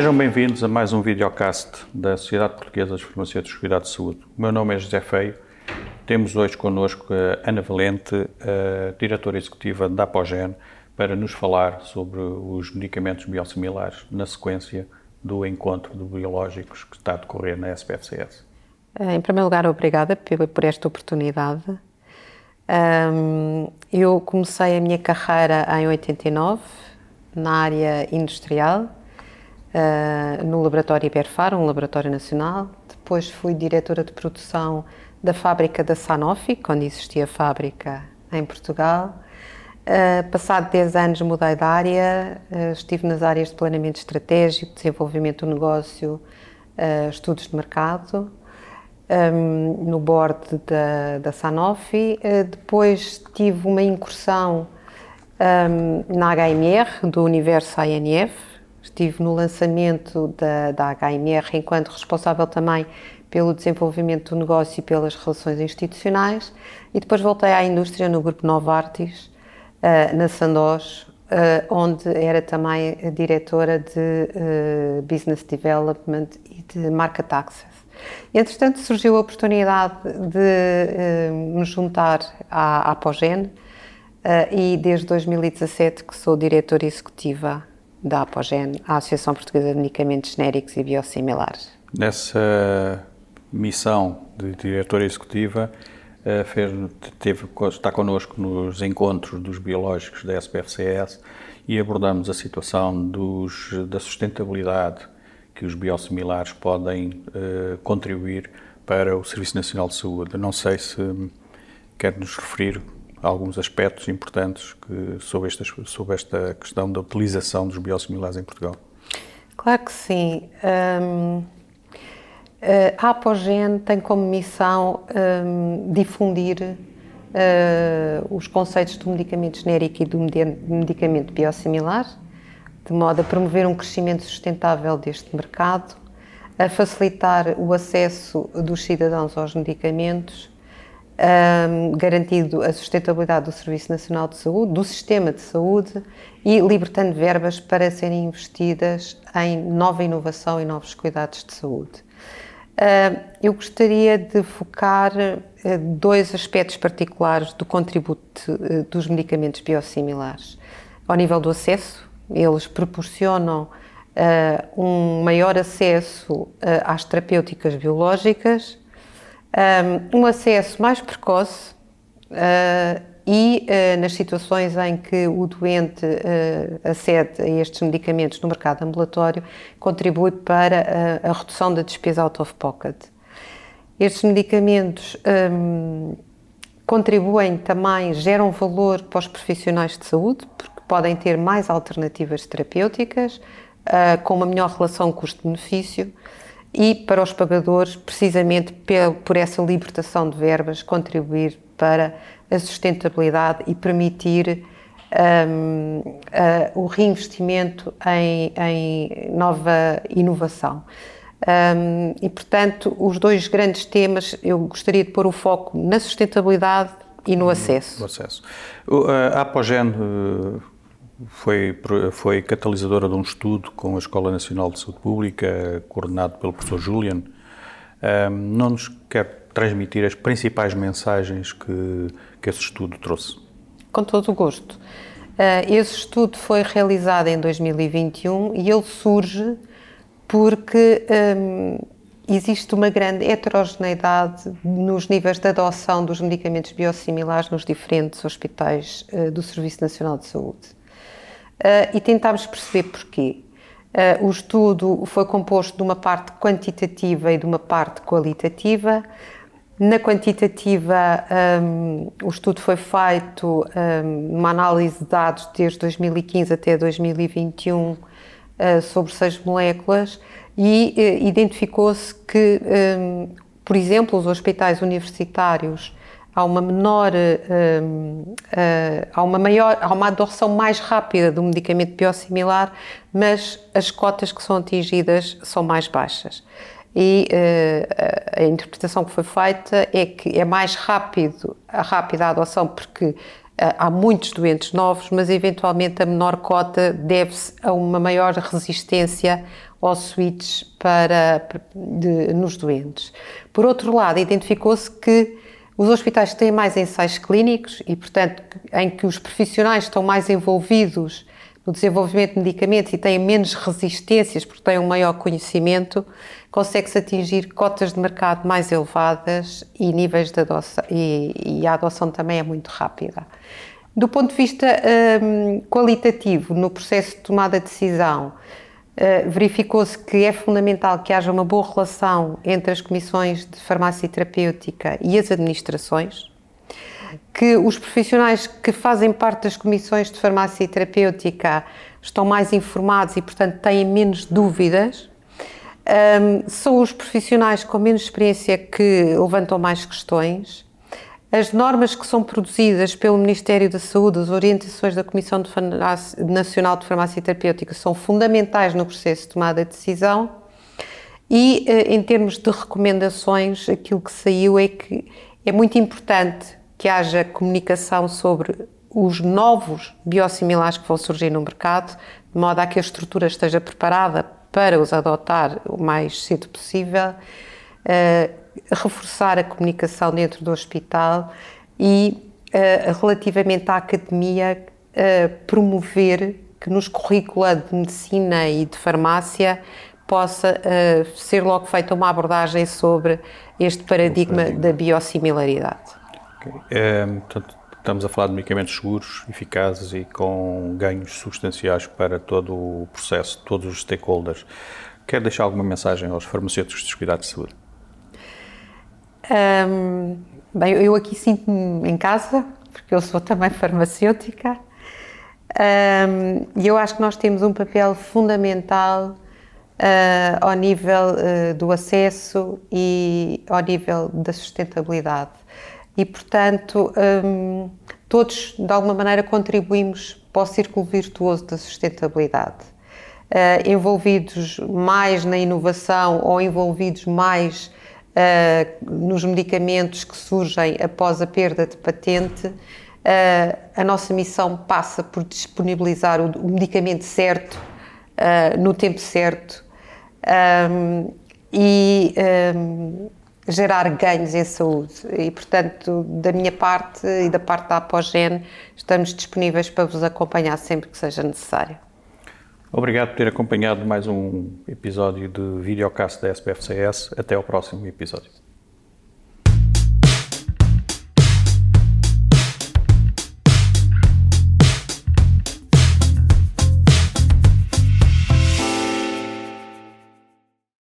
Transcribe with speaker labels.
Speaker 1: Sejam bem-vindos a mais um videocast da Sociedade Portuguesa dos Farmacêuticos de Cuidados de Saúde. O meu nome é José Feio. Temos hoje connosco a Ana Valente, a diretora executiva da Apogen, para nos falar sobre os medicamentos biosimilares na sequência do encontro de biológicos que está a decorrer na SPFCS.
Speaker 2: Eh, em primeiro lugar, obrigada por esta oportunidade. Eu comecei a minha carreira em 89 na área industrial, eh, no laboratório Iberfar, um laboratório nacional. Depois fui diretora de produção da fábrica da Sanofi, quando existia fábrica em Portugal. Uh, passado 10 anos mudei de área, uh, estive nas áreas de planeamento estratégico, desenvolvimento do negócio, uh, estudos de mercado, um, no board da, da Sanofi. depois tive uma incursão um, na HMR, do universo ANF. Estive no lançamento da, da HMR enquanto responsável também pelo desenvolvimento do negócio e pelas relações institucionais. E depois voltei à indústria no grupo Novartis, uh, na Sandoz, uh, onde era também diretora de uh, Business Development e de Market Access. Entretanto, surgiu a oportunidade de me juntar à Apogen e desde 2017 que sou diretora executiva da Apogen, a Associação Portuguesa de Medicamentos Genéricos e Biosimilares.
Speaker 1: Nessa missão de diretora executiva, fez, teve, está connosco nos encontros dos biológicos da SPFCS e abordamos a situação dos, da sustentabilidade que os biosimilares podem uh, contribuir para o Serviço Nacional de Saúde. Não sei se quer nos referir a alguns aspectos importantes que, sobre, esta, sobre esta questão da utilização dos biosimilares em Portugal.
Speaker 2: Claro que sim. Um eh, a Apogen tem como missão um, difundir uh, os conceitos do medicamento genérico e do medicamento biosimilar, de modo a promover um crescimento sustentável deste mercado, a facilitar o acesso dos cidadãos aos medicamentos, um, garantindo a sustentabilidade do Serviço Nacional de Saúde, do sistema de saúde e libertando verbas para serem investidas em nova inovação e novos cuidados de saúde. Ah, eu gostaria de focar ah, dois aspectos particulares do contributo ah, dos medicamentos biosimilares. Ao nível do acesso, eles proporcionam um maior acesso às terapêuticas biológicas, um acesso mais precoce e uh, nas situações em que o doente uh, acede a estes medicamentos no mercado ambulatório, contribui para a, redução da despesa out of pocket. Estes medicamentos um, contribuem também, geram valor para os profissionais de saúde, porque podem ter mais alternativas terapêuticas, uh, com uma melhor relação custo-benefício, e para os pagadores, precisamente por essa libertação de verbas, contribuir para a sustentabilidade e permitir um, uh, o reinvestimento em, em nova inovação. Um, e, portanto, os dois grandes temas, eu gostaria de pôr o foco na sustentabilidade e no acesso.
Speaker 1: O acesso. A Apogen eh, foi, foi catalisadora de um estudo com a Escola Nacional de Saúde Pública, coordenado pelo professor Julian. Não nos quer transmitir as principais mensagens que, que esse estudo trouxe?
Speaker 2: Com todo o gosto. Uh, esse estudo foi realizado em 2021 e ele surge porque existe uma grande heterogeneidade nos níveis de adoção dos medicamentos biosimilares nos diferentes hospitais uh, do Serviço Nacional de Saúde. Uh, e tentámos perceber porquê. Uh, o estudo foi composto de uma parte quantitativa e de uma parte qualitativa. Na quantitativa, um, o estudo foi feito um, uma análise de dados desde 2015 até 2021 uh, sobre seis moléculas e uh, identificou-se que, um, por exemplo, os hospitais universitários há uma menor, uh, há uma maior, há uma adoção mais rápida do medicamento biosimilar, mas as cotas que são atingidas são mais baixas e uh, a interpretação que foi feita é que é mais rápido, a rápida adoção porque há muitos doentes novos, mas eventualmente a menor cota deve-se a uma maior resistência aos switch para, de, nos doentes. Por outro lado, identificou-se que os hospitais têm mais ensaios clínicos e, portanto, em que os profissionais estão mais envolvidos no desenvolvimento de medicamentos e têm menos resistências porque têm um maior conhecimento, consegue-se atingir cotas de mercado mais elevadas e níveis de adoção, e, e a adoção também é muito rápida. Do ponto de vista um, qualitativo, no processo de tomada de decisão, verificou-se que é fundamental que haja uma boa relação entre as comissões de farmácia terapêutica e as administrações, que os profissionais que fazem parte das comissões de farmácia terapêutica estão mais informados e, portanto, têm menos dúvidas. Um, são os profissionais com menos experiência que levantam mais questões. As normas que são produzidas pelo Ministério da Saúde, as orientações da Comissão Nacional de Farmácia Terapêutica, são fundamentais no processo de tomada de decisão. E, eh, em termos de recomendações, aquilo que saiu é que é muito importante que haja comunicação sobre os novos biosimilares que vão surgir no mercado, de modo a que a estrutura esteja preparada para os adotar o mais cedo possível, uh, reforçar a comunicação dentro do hospital e, uh, relativamente à academia, uh, promover que nos currícula de medicina e de farmácia possa ser logo feita uma abordagem sobre este paradigma da biosimilaridade.
Speaker 1: Okay. É, portanto, estamos a falar de medicamentos seguros, eficazes e com ganhos substanciais para todo o processo, todos os stakeholders. Quer deixar alguma mensagem aos farmacêuticos dos cuidados de saúde?
Speaker 2: Bem, eu aqui sinto-me em casa, porque eu sou também farmacêutica, e eu acho que nós temos um papel fundamental uh, ao nível uh, do acesso e ao nível da sustentabilidade e, portanto, um, todos de alguma maneira contribuímos para o círculo virtuoso da sustentabilidade. Uh, envolvidos mais na inovação ou envolvidos mais uh, nos medicamentos que surgem após a perda de patente, uh, a nossa missão passa por disponibilizar o, o medicamento certo, no tempo certo, um, e um, gerar ganhos em saúde. E, portanto, da minha parte e da parte da Apogen, estamos disponíveis para vos acompanhar sempre que seja necessário.
Speaker 1: Obrigado por ter acompanhado mais um episódio de videocast da SPFCS. Até ao próximo episódio.